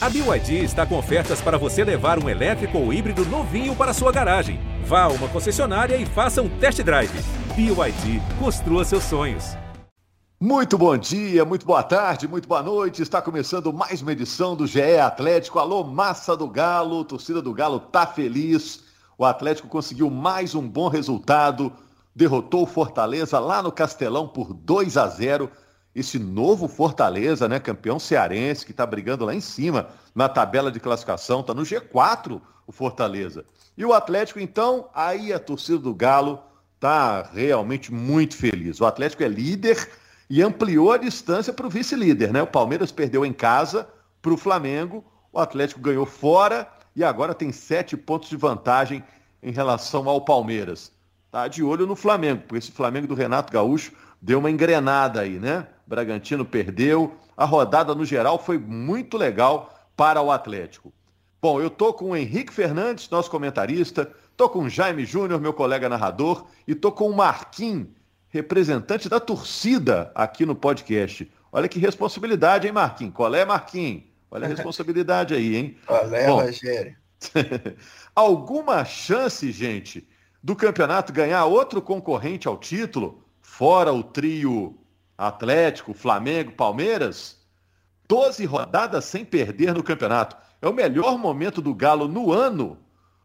A BYD está com ofertas para você levar um elétrico ou híbrido novinho para sua garagem. Vá a uma concessionária e faça um test drive. BYD, construa seus sonhos. Muito bom dia, muito boa tarde, muito boa noite. Está começando mais uma edição do GE Atlético. Alô, massa do Galo, torcida do Galo tá feliz. O Atlético conseguiu mais um bom resultado, derrotou o Fortaleza lá no Castelão por 2 a 0 esse novo Fortaleza, né, campeão cearense, que está brigando lá em cima na tabela de classificação, está no G4 o Fortaleza. E o Atlético, então, aí a torcida do Galo está realmente muito feliz. O Atlético é líder e ampliou a distância para o vice-líder, né? O Palmeiras perdeu em casa para o Flamengo, o Atlético ganhou fora e agora tem sete pontos de vantagem em relação ao Palmeiras. Tá de olho no Flamengo, porque esse Flamengo do Renato Gaúcho deu uma engrenada aí, né? Bragantino perdeu. A rodada no geral foi muito legal para o Atlético. Bom, eu tô com o Henrique Fernandes, nosso comentarista, tô com o Jaime Júnior, meu colega narrador, e tô com o Marquinhos, representante da torcida aqui no podcast. Olha que responsabilidade, hein, Marquinhos? Qual é, Marquinhos? Olha a responsabilidade aí, hein? Qual é, Bom, Rogério? alguma chance, gente, do campeonato ganhar outro concorrente ao título, fora o trio Atlético, Flamengo, Palmeiras, 12 rodadas sem perder no campeonato. É o melhor momento do Galo no ano.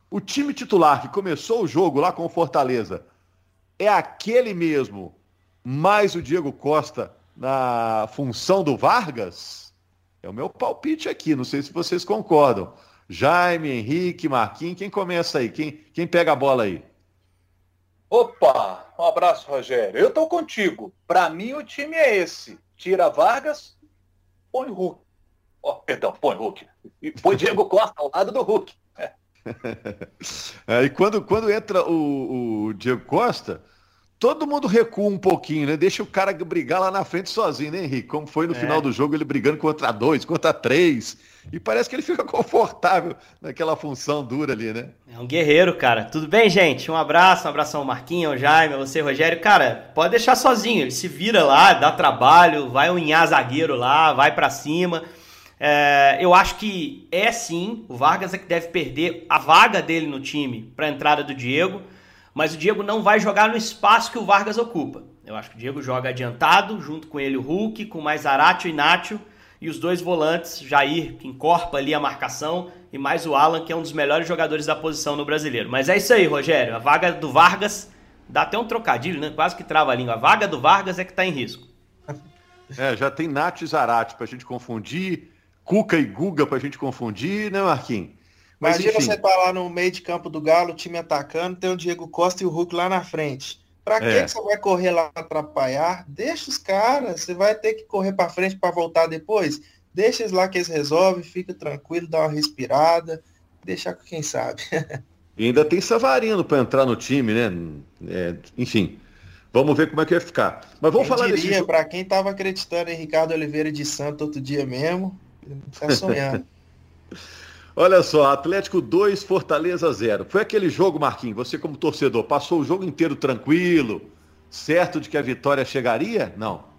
O time titular que começou o jogo lá com o Fortaleza é aquele mesmo, mais o Diego Costa na função do Vargas? É o meu palpite aqui, não sei se vocês concordam. Jaime, Henrique, Marquinhos, quem começa aí? Quem, quem pega a bola aí? Opa, um abraço, Rogério. Eu tô contigo. Para mim, o time é esse. Tira Vargas, põe Hulk. Oh, perdão, põe Hulk. E põe Diego Costa ao lado do Hulk. É, e quando, quando entra o, o Diego Costa, todo mundo recua um pouquinho, né? Deixa o cara brigar lá na frente sozinho, né, Henrique? Como foi no é. final do jogo, ele brigando contra dois, contra três. E parece que ele fica confortável naquela função dura ali, né? É um guerreiro, cara. Tudo bem, gente? Um abraço, um abração ao Marquinhos, ao Jaime, a você, Rogério. Cara, pode deixar sozinho. Ele se vira lá, dá trabalho, vai unhar zagueiro lá, vai para cima. É, eu acho que é sim, o Vargas é que deve perder a vaga dele no time para entrada do Diego mas o Diego não vai jogar no espaço que o Vargas ocupa. Eu acho que o Diego joga adiantado, junto com ele o Hulk, com mais Aratio e Nacho, e os dois volantes, Jair, que encorpa ali a marcação, e mais o Alan, que é um dos melhores jogadores da posição no brasileiro. Mas é isso aí, Rogério. A vaga do Vargas, dá até um trocadilho, né? Quase que trava a língua. A vaga do Vargas é que está em risco. É, já tem Nacho e Zarate pra gente confundir, Cuca e Guga pra gente confundir, né, Marquinhos? Mas, Imagina enfim. você tá lá no meio de campo do Galo, o time atacando, tem o Diego Costa e o Hulk lá na frente. Pra é. que você vai correr lá atrapalhar? Deixa os caras, você vai ter que correr para frente para voltar depois. Deixa eles lá que eles resolvem, fica tranquilo, dá uma respirada, deixar com quem sabe. e ainda tem Savarino para entrar no time, né? É, enfim, vamos ver como é que vai ficar. Mas vamos quem falar diria, desse... Para quem tava acreditando em Ricardo Oliveira de Santo outro dia mesmo, tá sonhando. Olha só, Atlético 2, Fortaleza 0. Foi aquele jogo, Marquinhos, você como torcedor, passou o jogo inteiro tranquilo, certo de que a vitória chegaria? Não.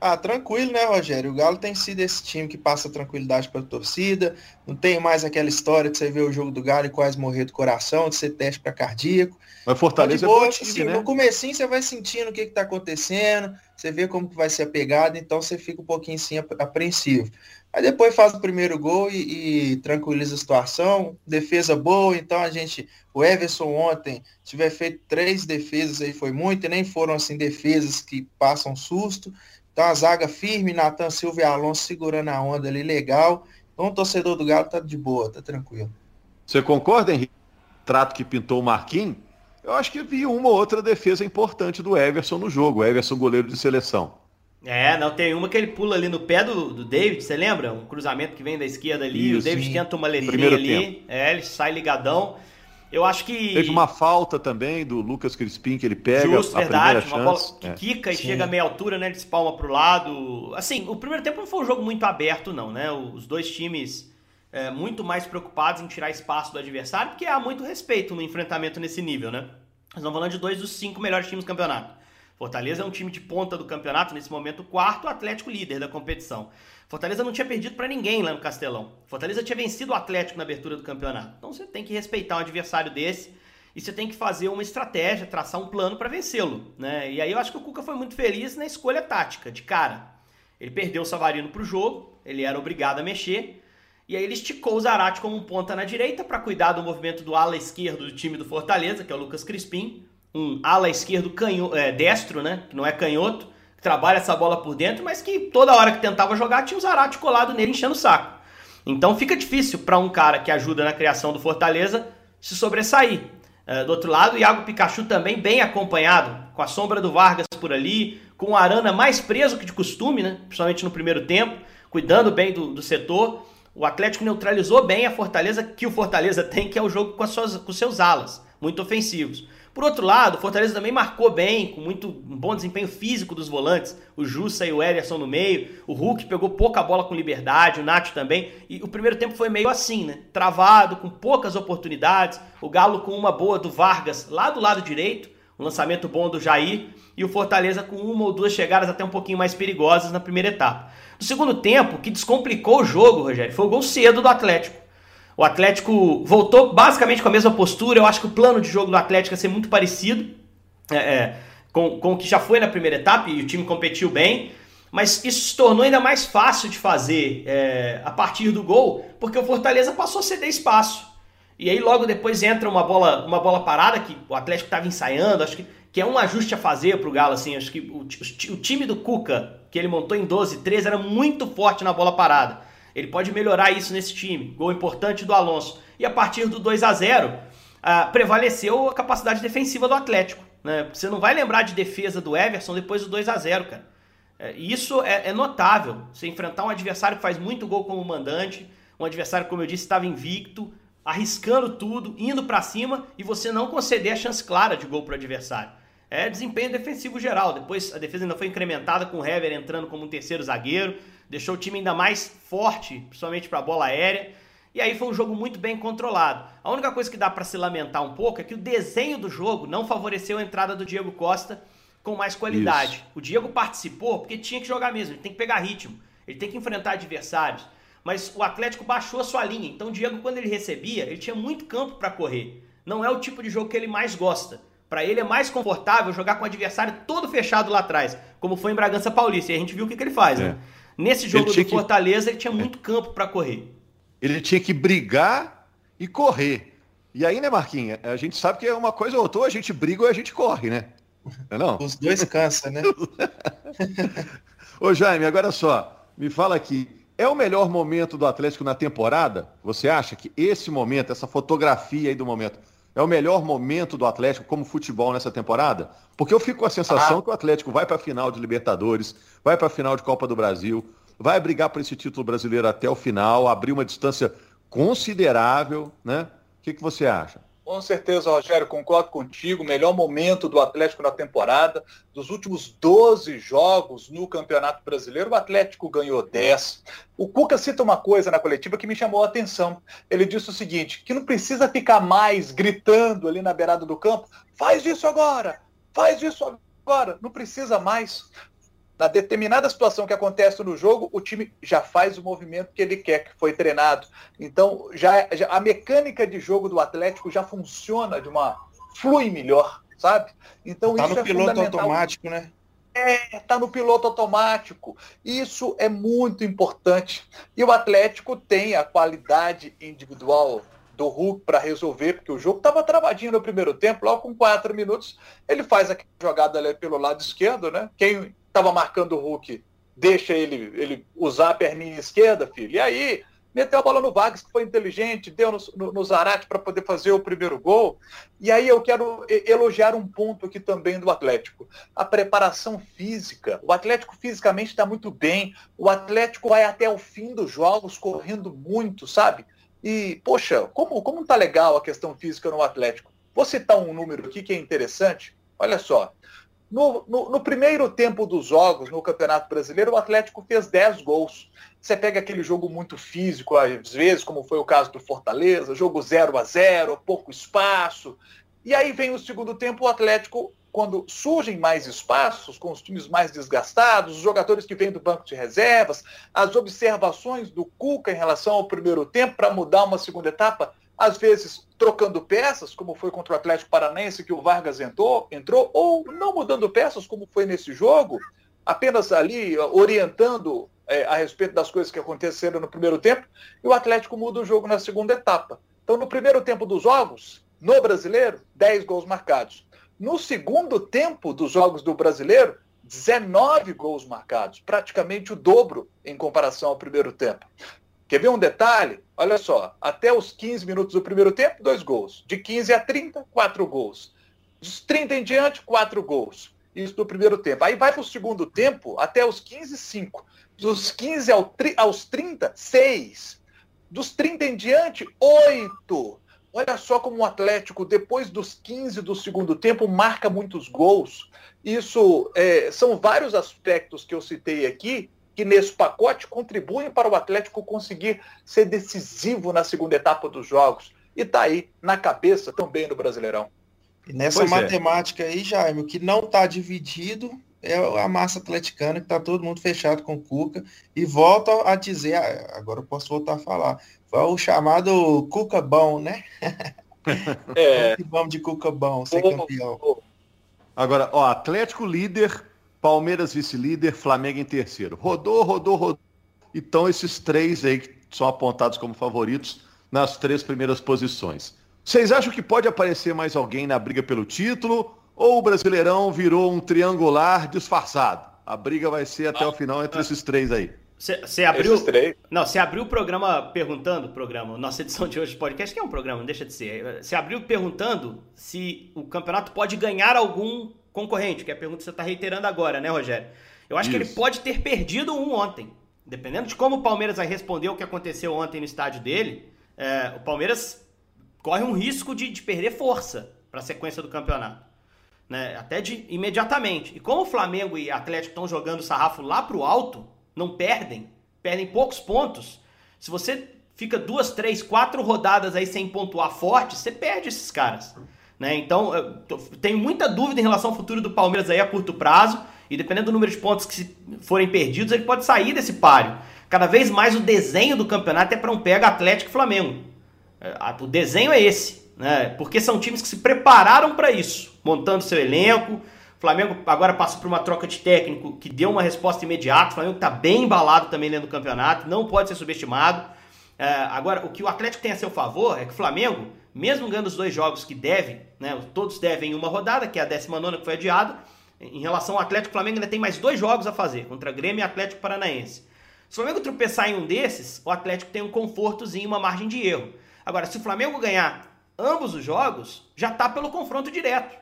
Ah, tranquilo, né, Rogério? O Galo tem sido esse time que passa tranquilidade para a torcida. Não tem mais aquela história de você ver o jogo do Galo e quase morrer do coração, de ser teste para cardíaco. Mas Fortaleza boa, é bom time, assim, né? No comecinho você vai sentindo o que está acontecendo, você vê como que vai ser a pegada, então você fica um pouquinho assim apreensivo. Aí depois faz o primeiro gol e, e, tranquiliza a situação. Defesa boa, então a gente. O Everson ontem tiver feito três defesas aí foi muito, e nem foram assim defesas que passam susto. Então a zaga firme, Natan Silva e Alonso segurando a onda ali, legal. Então o torcedor do Galo tá de boa, tá tranquilo. Você concorda, Henrique? Trato que pintou o Marquinhos? Eu acho que vi uma ou outra defesa importante do Everson no jogo. O Everson, goleiro de seleção. É, não, tem uma que ele pula ali no pé do, do David, você lembra? Um cruzamento que vem da esquerda ali, Isso, o David sim. tenta uma letrinha ali, tempo. é, ele sai ligadão. Eu acho que. Teve uma falta também do Lucas Crispim que ele pega. Justo, a verdade. Uma bola que é. quica e sim. chega a meia altura, né? Ele espalma pro lado. Assim, o primeiro tempo não foi um jogo muito aberto, não, né? Os dois times é, muito mais preocupados em tirar espaço do adversário, porque há muito respeito no enfrentamento nesse nível, né? Nós estamos falando de dois dos cinco melhores times do campeonato. Fortaleza é um time de ponta do campeonato, nesse momento quarto, o Atlético líder da competição. Fortaleza não tinha perdido para ninguém lá no Castelão. Fortaleza tinha vencido o Atlético na abertura do campeonato. Então você tem que respeitar um adversário desse e você tem que fazer uma estratégia, traçar um plano para vencê-lo. Né? E aí eu acho que o Cuca foi muito feliz na escolha tática, de cara. Ele perdeu o Savarino para o jogo, ele era obrigado a mexer, e aí ele esticou o Zarate como um ponta na direita para cuidar do movimento do ala esquerdo do time do Fortaleza, que é o Lucas Crispim um ala esquerdo canho, é, destro, né? Que não é canhoto, que trabalha essa bola por dentro, mas que toda hora que tentava jogar tinha o Zarate colado nele enchendo o saco. Então fica difícil para um cara que ajuda na criação do Fortaleza se sobressair. É, do outro lado, o Iago Pikachu também bem acompanhado, com a sombra do Vargas por ali, com o Arana mais preso que de costume, né? principalmente no primeiro tempo, cuidando bem do, do setor. O Atlético neutralizou bem a Fortaleza, que o Fortaleza tem, que é o jogo com, as suas, com seus alas, muito ofensivos. Por outro lado, o Fortaleza também marcou bem, com muito um bom desempenho físico dos volantes. O Jussa e o Ederson no meio. O Hulk pegou pouca bola com liberdade, o Nacho também. E o primeiro tempo foi meio assim, né? Travado, com poucas oportunidades. O Galo com uma boa do Vargas lá do lado direito. Um lançamento bom do Jair. E o Fortaleza com uma ou duas chegadas até um pouquinho mais perigosas na primeira etapa. No segundo tempo, que descomplicou o jogo, Rogério, foi o gol cedo do Atlético. O Atlético voltou basicamente com a mesma postura. Eu acho que o plano de jogo do Atlético ia ser muito parecido é, é, com, com o que já foi na primeira etapa e o time competiu bem. Mas isso se tornou ainda mais fácil de fazer é, a partir do gol, porque o Fortaleza passou a ceder espaço. E aí logo depois entra uma bola, uma bola parada que o Atlético estava ensaiando, acho que, que é um ajuste a fazer para o Galo. Assim, acho que o, o, o time do Cuca, que ele montou em 12 13, era muito forte na bola parada. Ele pode melhorar isso nesse time. Gol importante do Alonso. E a partir do 2 a 0 ah, prevaleceu a capacidade defensiva do Atlético. Né? Você não vai lembrar de defesa do Everson depois do 2 a 0 cara. É, isso é, é, notável. Você enfrentar um adversário que faz muito gol como mandante, um adversário, como eu disse, estava invicto, arriscando tudo, indo para cima e você não conceder a chance clara de gol para o adversário. É desempenho defensivo geral. Depois a defesa ainda foi incrementada com o Hever entrando como um terceiro zagueiro deixou o time ainda mais forte, principalmente para a bola aérea. E aí foi um jogo muito bem controlado. A única coisa que dá para se lamentar um pouco é que o desenho do jogo não favoreceu a entrada do Diego Costa com mais qualidade. Isso. O Diego participou porque tinha que jogar mesmo, ele tem que pegar ritmo, ele tem que enfrentar adversários. Mas o Atlético baixou a sua linha, então o Diego, quando ele recebia, ele tinha muito campo para correr. Não é o tipo de jogo que ele mais gosta. Para ele é mais confortável jogar com o adversário todo fechado lá atrás, como foi em Bragança Paulista. E a gente viu o que, que ele faz, é. né? Nesse jogo do Fortaleza, que... ele tinha muito campo para correr. Ele tinha que brigar e correr. E aí, né, Marquinhos? A gente sabe que é uma coisa ou outra, a gente briga ou a gente corre, né? Não, é não? Os dois cansam, né? Ô, Jaime, agora só, me fala aqui. É o melhor momento do Atlético na temporada? Você acha que esse momento, essa fotografia aí do momento, é o melhor momento do Atlético como futebol nessa temporada? Porque eu fico com a sensação ah. que o Atlético vai para a final de Libertadores, vai para a final de Copa do Brasil, vai brigar por esse título brasileiro até o final, abrir uma distância considerável, né? O que, que você acha? Com certeza, Rogério, concordo contigo. Melhor momento do Atlético na temporada. Dos últimos 12 jogos no Campeonato Brasileiro, o Atlético ganhou 10. O Cuca cita uma coisa na coletiva que me chamou a atenção. Ele disse o seguinte: que não precisa ficar mais gritando ali na beirada do campo. Faz isso agora! Faz isso agora! Não precisa mais na determinada situação que acontece no jogo, o time já faz o movimento que ele quer, que foi treinado. Então, já, já a mecânica de jogo do Atlético já funciona de uma flui melhor, sabe? Então tá isso no é piloto automático, né? É, tá no piloto automático. Isso é muito importante. E o Atlético tem a qualidade individual do Hulk para resolver, porque o jogo estava travadinho no primeiro tempo, logo com quatro minutos, ele faz aquela jogada ali pelo lado esquerdo, né? Quem estava marcando o Hulk, deixa ele, ele usar a perninha esquerda, filho. E aí, meteu a bola no Vargas, que foi inteligente, deu no, no, no Zarate para poder fazer o primeiro gol. E aí eu quero elogiar um ponto aqui também do Atlético. A preparação física. O Atlético fisicamente está muito bem. O Atlético vai até o fim dos jogos correndo muito, sabe? E, poxa, como, como tá legal a questão física no Atlético. Vou citar um número aqui que é interessante. Olha só, no, no, no, primeiro tempo dos jogos no Campeonato Brasileiro, o Atlético fez 10 gols. Você pega aquele jogo muito físico, às vezes, como foi o caso do Fortaleza, jogo 0 a 0 pouco espaço. E aí vem o segundo tempo, o Atlético quando surgem mais espaços, com os times mais desgastados, os jogadores que vêm do banco de reservas, as observações do Cuca em relação ao primeiro tempo para mudar uma segunda etapa, às vezes trocando peças, como foi contra o Atlético Paranaense, que o Vargas entrou, entrou ou não mudando peças, como foi nesse jogo, apenas ali orientando é, a respeito das coisas que aconteceram no primeiro tempo, e o Atlético muda o jogo na segunda etapa. Então, no primeiro tempo dos jogos, no brasileiro, 10 gols marcados. No segundo tempo dos jogos do brasileiro, 19 gols marcados, praticamente o dobro em comparação ao primeiro tempo. Quer ver um detalhe? Olha só, até os 15 minutos do primeiro tempo, dois gols. De 15 a 30, quatro gols. Dos 30 em diante, quatro gols. Isso no primeiro tempo. Aí vai para o segundo tempo, até os 15, 5. Dos 15 aos 30, 6. Dos 30 em diante, 8. Olha só como o Atlético, depois dos 15 do segundo tempo, marca muitos gols. Isso é, são vários aspectos que eu citei aqui que nesse pacote contribuem para o Atlético conseguir ser decisivo na segunda etapa dos jogos. E está aí na cabeça também no Brasileirão. E nessa pois é. matemática é. aí, Jaime, o que não está dividido é a massa atleticana, que está todo mundo fechado com o Cuca. E volta a dizer, ah, agora eu posso voltar a falar, foi o chamado Cuca bom, né? É. Vamos de Cuca bom, ser campeão. Agora, ó, Atlético líder Palmeiras vice-líder, Flamengo em terceiro. Rodou, rodou, rodou. Então esses três aí que são apontados como favoritos nas três primeiras posições. Vocês acham que pode aparecer mais alguém na briga pelo título? Ou o Brasileirão virou um triangular disfarçado? A briga vai ser até o final entre esses três aí. Você abriu. Não, você abriu o programa perguntando, programa, nossa edição de hoje de podcast, que é um programa, não deixa de ser. Você abriu perguntando se o campeonato pode ganhar algum concorrente, que é a pergunta que você está reiterando agora, né, Rogério? Eu acho Isso. que ele pode ter perdido um ontem. Dependendo de como o Palmeiras vai responder o que aconteceu ontem no estádio dele, é, o Palmeiras corre um risco de, de perder força para a sequência do campeonato. Né? Até de imediatamente. E como o Flamengo e Atlético estão jogando o sarrafo lá para o alto, não perdem, perdem poucos pontos. Se você fica duas, três, quatro rodadas aí sem pontuar forte, você perde esses caras. Né? Então, tenho muita dúvida em relação ao futuro do Palmeiras aí a curto prazo. E dependendo do número de pontos que forem perdidos, ele pode sair desse páreo. Cada vez mais o desenho do campeonato é para um pega Atlético e Flamengo. É, o desenho é esse, né? Porque são times que se prepararam para isso, montando seu elenco. O Flamengo agora passou por uma troca de técnico que deu uma resposta imediata. O Flamengo está bem embalado também dentro do campeonato, não pode ser subestimado. É, agora, o que o Atlético tem a seu favor é que o Flamengo mesmo ganhando os dois jogos que deve, né, todos devem uma rodada, que é a 19 que foi adiada, em relação ao Atlético, o Flamengo ainda tem mais dois jogos a fazer, contra Grêmio e Atlético Paranaense. Se o Flamengo tropeçar em um desses, o Atlético tem um confortozinho, uma margem de erro. Agora, se o Flamengo ganhar ambos os jogos, já está pelo confronto direto,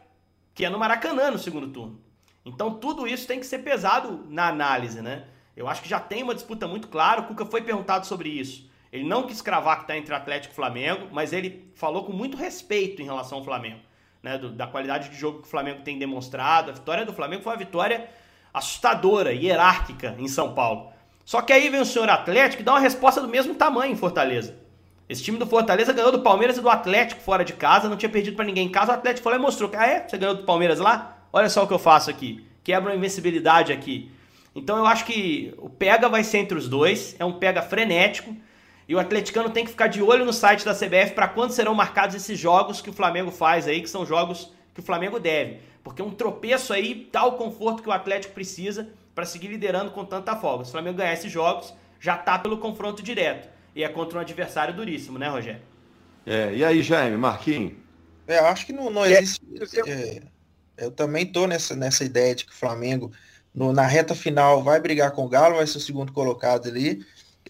que é no Maracanã no segundo turno. Então tudo isso tem que ser pesado na análise, né? Eu acho que já tem uma disputa muito clara, o Cuca foi perguntado sobre isso. Ele não quis cravar que está entre Atlético e Flamengo, mas ele falou com muito respeito em relação ao Flamengo. Né, do, da qualidade de jogo que o Flamengo tem demonstrado. A vitória do Flamengo foi uma vitória assustadora, hierárquica em São Paulo. Só que aí vem o senhor Atlético e dá uma resposta do mesmo tamanho em Fortaleza. Esse time do Fortaleza ganhou do Palmeiras e do Atlético fora de casa, não tinha perdido para ninguém em casa. O Atlético falou e mostrou ah é? Você ganhou do Palmeiras lá? Olha só o que eu faço aqui. Quebra a invencibilidade aqui. Então eu acho que o pega vai ser entre os dois. É um pega frenético. E o atleticano tem que ficar de olho no site da CBF para quando serão marcados esses jogos que o Flamengo faz aí, que são jogos que o Flamengo deve. Porque um tropeço aí dá o conforto que o Atlético precisa para seguir liderando com tanta folga. Se o Flamengo ganhar esses jogos, já tá pelo confronto direto. E é contra um adversário duríssimo, né, Rogério? É, e aí, Jaime, Marquinhos? É, eu acho que não, não existe. É, eu também tô nessa, nessa ideia de que o Flamengo, no, na reta final, vai brigar com o Galo, vai ser o segundo colocado ali.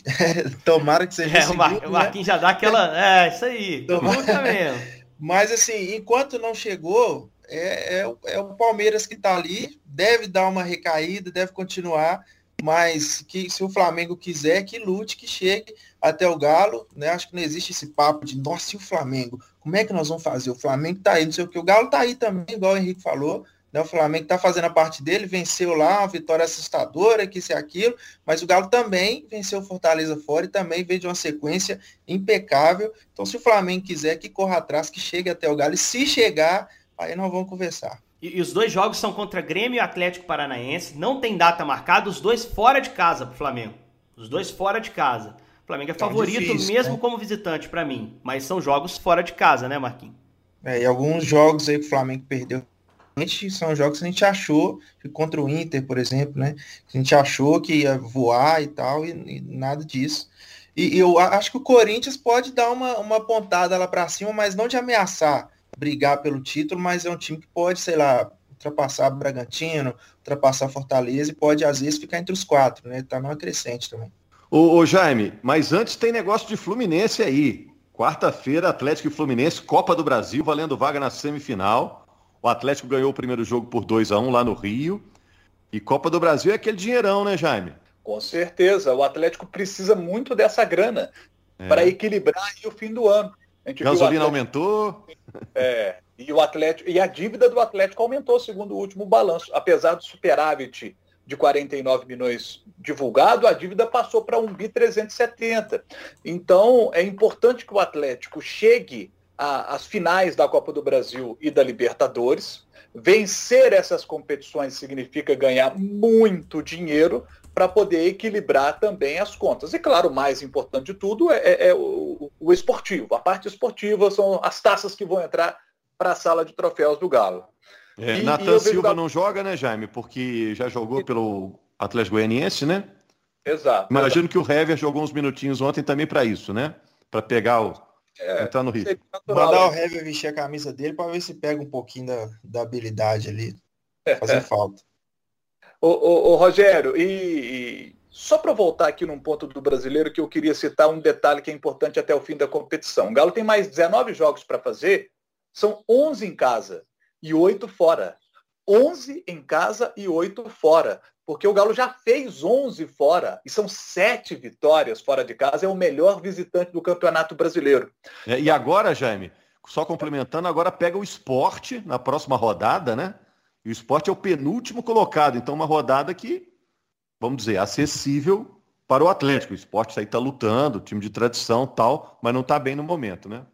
Tomara que seja. É, o, Mar, o Marquinhos né? já dá aquela. É, isso aí. mesmo. Mas assim, enquanto não chegou, é, é, é, o Palmeiras que está ali, deve dar uma recaída, deve continuar, mas que se o Flamengo quiser, que lute, que chegue até o Galo, né? Acho que não existe esse papo de, nossa, e o Flamengo? Como é que nós vamos fazer? O Flamengo tá aí, não sei o que, o Galo tá aí também, igual o Henrique falou, né? O Flamengo está fazendo a parte dele, venceu lá, uma vitória assustadora, que isso e aquilo, mas o Galo também venceu o Fortaleza fora e também veio de uma sequência impecável. Então, se o Flamengo quiser que corra atrás, que chegue até o Galo, e se chegar, aí nós vamos conversar. E, e, os dois jogos são contra Grêmio e Atlético Paranaense. Não tem data marcada, os dois fora de casa pro Flamengo. Os dois fora de casa. O Flamengo é tá favorito difícil, mesmo né? como visitante para mim. Mas são jogos fora de casa, né, Marquinhos? É, e alguns jogos aí que o Flamengo perdeu são jogos que a gente achou que contra o Inter, por exemplo, né? A gente achou que ia voar e tal, e, e nada disso. E, e, eu acho que o Corinthians pode dar uma, uma pontada lá para cima, mas não de ameaçar brigar pelo título, mas é um time que pode, sei lá, ultrapassar Bragantino, ultrapassar Fortaleza e pode às vezes ficar entre os quatro, né? Tá numa crescente também. Ô, ô Jaime, mas antes tem negócio de Fluminense aí. Quarta-feira, Atlético e Fluminense, Copa do Brasil, valendo vaga na semifinal. O Atlético ganhou o primeiro jogo por 2 a 1 lá no Rio. E Copa do Brasil é aquele dinheirão, né, Jaime? Com certeza. O Atlético precisa muito dessa grana é. para equilibrar o fim do ano. A Gasolina Atlético... aumentou. É. E o Atlético e a dívida do Atlético aumentou segundo o último balanço, apesar do superávit de 49 milhões divulgado, a dívida passou para 1 bi 370. Então, é importante que o Atlético chegue às finais da Copa do Brasil e da Libertadores. Vencer essas competições significa ganhar muito dinheiro para poder equilibrar também as contas. E claro, o mais importante de tudo é, é, é o, o, esportivo. A parte esportiva são as taças que vão entrar para a sala de troféus do Galo. É, Natan Silva não joga, né, Jaime? Porque já jogou pelo Atlético Goianiense, né? Exato. Imagino exato. que o Hever jogou uns minutinhos ontem também para isso, né? Para pegar o. É, entrar no ritmo. Mandar o Hever vestir a camisa dele para ver se pega um pouquinho da, da habilidade ali. Fazer falta. Ô, ô, ô, Rogério, e, e só para voltar aqui num ponto do brasileiro que eu queria citar um detalhe que é importante até o fim da competição. O Galo tem mais 19 jogos para fazer, são 11 em casa e oito fora. 11 em casa e oito fora. Porque o Galo já fez 11 fora e são sete vitórias fora de casa. É o melhor visitante do Campeonato Brasileiro. É, e agora, Jaime, só complementando, agora pega o esporte na próxima rodada, né? E o esporte é o penúltimo colocado. Então, uma rodada que, vamos dizer, acessível para o Atlético. O esporte aí está lutando, time de tradição tal, mas não está bem no momento, né?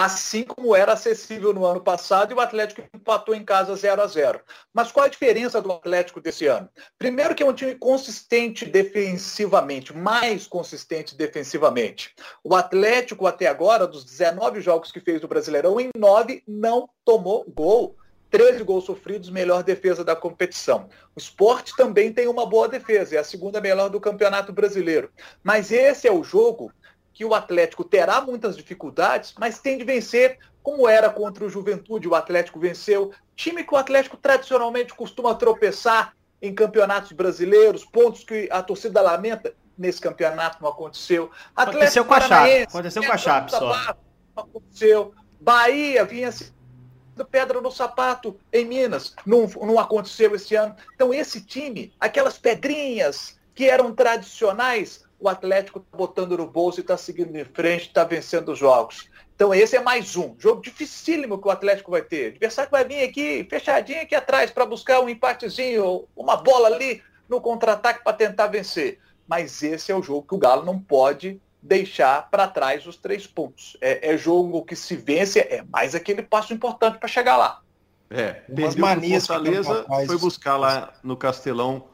Assim como era acessível no ano passado e o Atlético empatou em casa 0 a 0 Mas qual a diferença do Atlético desse ano? Primeiro que é um time consistente defensivamente, mais consistente defensivamente. O Atlético até agora, dos 19 jogos que fez no Brasileirão, em 9 não tomou gol. 13 gols sofridos, melhor defesa da competição. O esporte também tem uma boa defesa, é a segunda melhor do Campeonato Brasileiro. Mas esse é o jogo que o Atlético terá muitas dificuldades, mas tem de vencer, como era contra o Juventude, o Atlético venceu. Time que o Atlético tradicionalmente costuma tropeçar em campeonatos brasileiros, pontos que a torcida lamenta, nesse campeonato não aconteceu. Atlético aconteceu com a Chape, aconteceu com a Chape só. Não aconteceu. Bahia vinha do pedra no sapato em Minas, não, não aconteceu esse ano. Então esse time, aquelas pedrinhas que eram tradicionais, o Atlético está botando no bolso e está seguindo em frente, está vencendo os jogos. Então esse é mais um. Jogo dificílimo que o Atlético vai ter. O adversário vai vir aqui, fechadinho aqui atrás, para buscar um empatezinho, uma bola ali no contra-ataque para tentar vencer. Mas esse é o jogo que o Galo não pode deixar para trás os três pontos. É, é, jogo que se vence, é mais aquele passo importante para chegar lá. É, Umas manias Fortaleza foi buscar lá no Castelão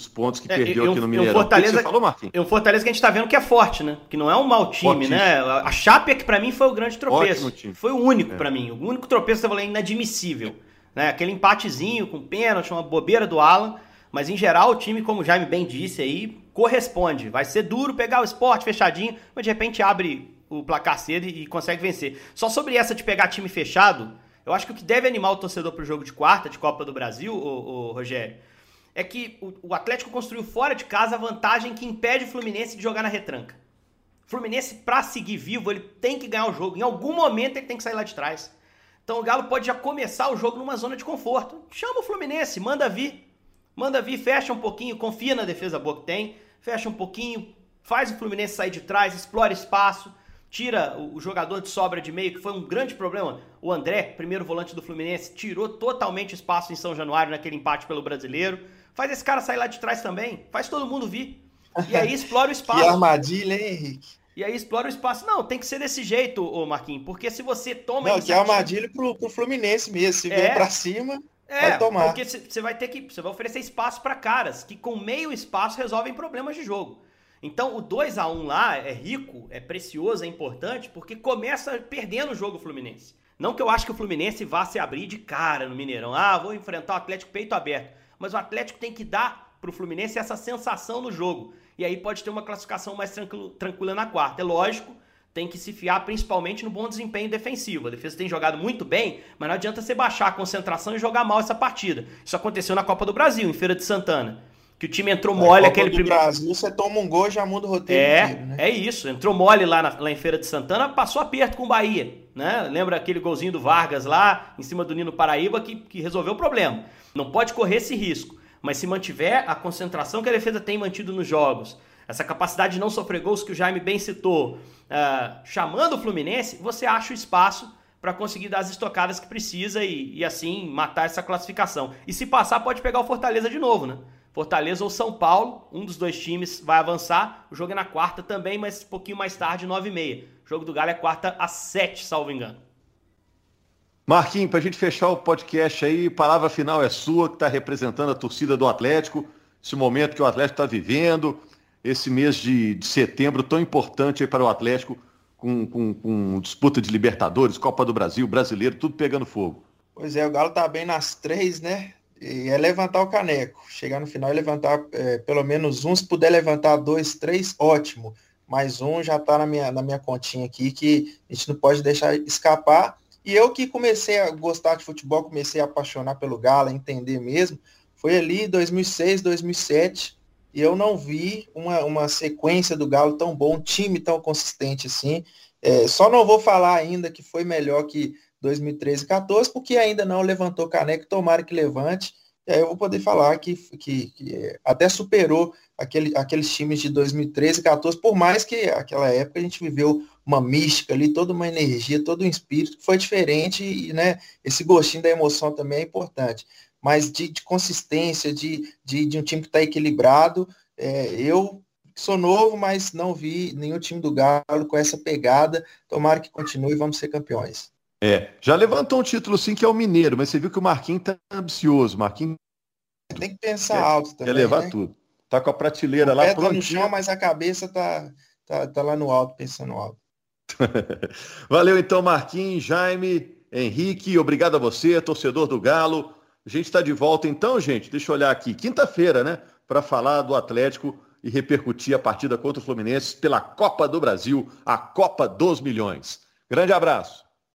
os pontos que é, perdeu eu, aqui no Mineirão. Fortaleza, que você falou, Marquinhos? É um Fortaleza que a gente tá vendo que é forte, né? Que não é um mau time, né? A Chape é que para mim foi o grande tropeço. Foi o único é. para mim. O único tropeço que eu falei inadmissível. Né? Aquele empatezinho com pênalti, uma bobeira do Alan. Mas em geral o time, como o Jaime bem disse aí, corresponde. Vai ser duro pegar o esporte fechadinho, mas de repente abre o placar cedo e, e consegue vencer. Só sobre essa de pegar time fechado, eu acho que o que deve animar o torcedor pro jogo de quarta de Copa do Brasil, o, Rogério, é que o, o Atlético construiu fora de casa a vantagem que impede o Fluminense de jogar na retranca. O Fluminense, para seguir vivo, ele tem que ganhar o jogo. Em algum momento ele tem que sair lá de trás. Então o Galo pode já começar o jogo numa zona de conforto. Chama o Fluminense, manda vir. Manda vir, fecha um pouquinho, confia na defesa boa que tem, fecha um pouquinho, faz o Fluminense sair de trás, explora espaço, tira o jogador de sobra de meio, que foi um grande problema. O André, primeiro volante do Fluminense, tirou totalmente espaço em São Januário naquele empate pelo brasileiro. Faz esse cara sair lá de trás também. Faz todo mundo vir. E aí explora o espaço. que armadilha, hein, Henrique? E aí explora o espaço. Não, tem que ser desse jeito, ô Marquinhos. Porque se você toma. Não, que é armadilha pro, pro Fluminense mesmo. Se é. vier pra cima. É, tomar. porque você vai ter que. Você vai oferecer espaço para caras que com meio espaço resolvem problemas de jogo. Então o 2 a 1 lá é rico, é precioso, é importante, porque começa perdendo o jogo Fluminense. Não que eu acho que o Fluminense vá se abrir de cara no Mineirão. Ah, vou enfrentar o Atlético peito aberto. Mas o Atlético tem que dar pro Fluminense essa sensação no jogo. E aí pode ter uma classificação mais tranquila na quarta. É lógico, tem que se fiar principalmente no bom desempenho defensivo. A defesa tem jogado muito bem, mas não adianta você baixar a concentração e jogar mal essa partida. Isso aconteceu na Copa do Brasil, em Feira de Santana. Que o time entrou mole na aquele primeiro. Brasil, você toma um gol já muda o roteiro. É, inteiro, né? é isso. Entrou mole lá, na, lá em Feira de Santana, passou aperto com o Bahia. Né? Lembra aquele golzinho do Vargas lá, em cima do Nino Paraíba, que, que resolveu o problema. Não pode correr esse risco. Mas se mantiver a concentração que a defesa tem mantido nos jogos, essa capacidade de não sofrer gols que o Jaime bem citou, uh, chamando o Fluminense, você acha o espaço para conseguir dar as estocadas que precisa e, e, assim matar essa classificação. E se passar, pode pegar o Fortaleza de novo, né? Fortaleza ou São Paulo, um dos dois times vai avançar. O jogo é na quarta também, mas um pouquinho mais tarde, 9h30. O jogo do Galo é quarta às 7, salvo engano. Marquinhos, para a gente fechar o podcast aí, palavra final é sua, que está representando a torcida do Atlético, esse momento que o Atlético está vivendo, esse mês de, de, setembro tão importante para o Atlético, com, com, com, disputa de Libertadores, Copa do Brasil, Brasileiro, tudo pegando fogo. Pois é, o Galo tá bem nas três, né? É levantar o caneco. Chegar no final e levantar é, pelo menos um, se puder levantar dois, três, ótimo. Mais um já tá na minha, na minha continha aqui, que a gente não pode deixar escapar. E eu que comecei a gostar de futebol, comecei a apaixonar pelo Galo, entender mesmo, foi ali 2006, 2007, e eu não vi uma, uma sequência do Galo tão bom, um time tão consistente assim. É, só não vou falar ainda que foi melhor que 2013 e 14, porque ainda não levantou caneco, tomara que levante. E aí eu vou poder falar que, que, que até superou aquele, aqueles times de 2013 e 14, por mais que aquela época a gente viveu uma mística ali, toda uma energia, todo um espírito que foi diferente e né, esse gostinho da emoção também é importante mas de, de consistência, de, de, de, um time que está equilibrado. É, eu sou novo, mas não vi nenhum time do Galo com essa pegada. Tomara que continue e vamos ser campeões. É, já levantou um título sim que é o Mineiro, mas você viu que o Marquinhos tá ambicioso. Marquinhos tem que pensar quer, alto também. Quer levar né? tudo. Tá com a prateleira o lá pronto. Tá no chão, mas a cabeça tá, tá, tá lá no alto, pensando alto. Valeu então, Marquinhos, Jaime, Henrique, obrigado a você, torcedor do Galo. A gente está de volta então, gente. Deixa eu olhar aqui. Quinta-feira, né? Para falar do Atlético e repercutir a partida contra o Fluminense pela Copa do Brasil, a Copa dos Milhões. Grande abraço.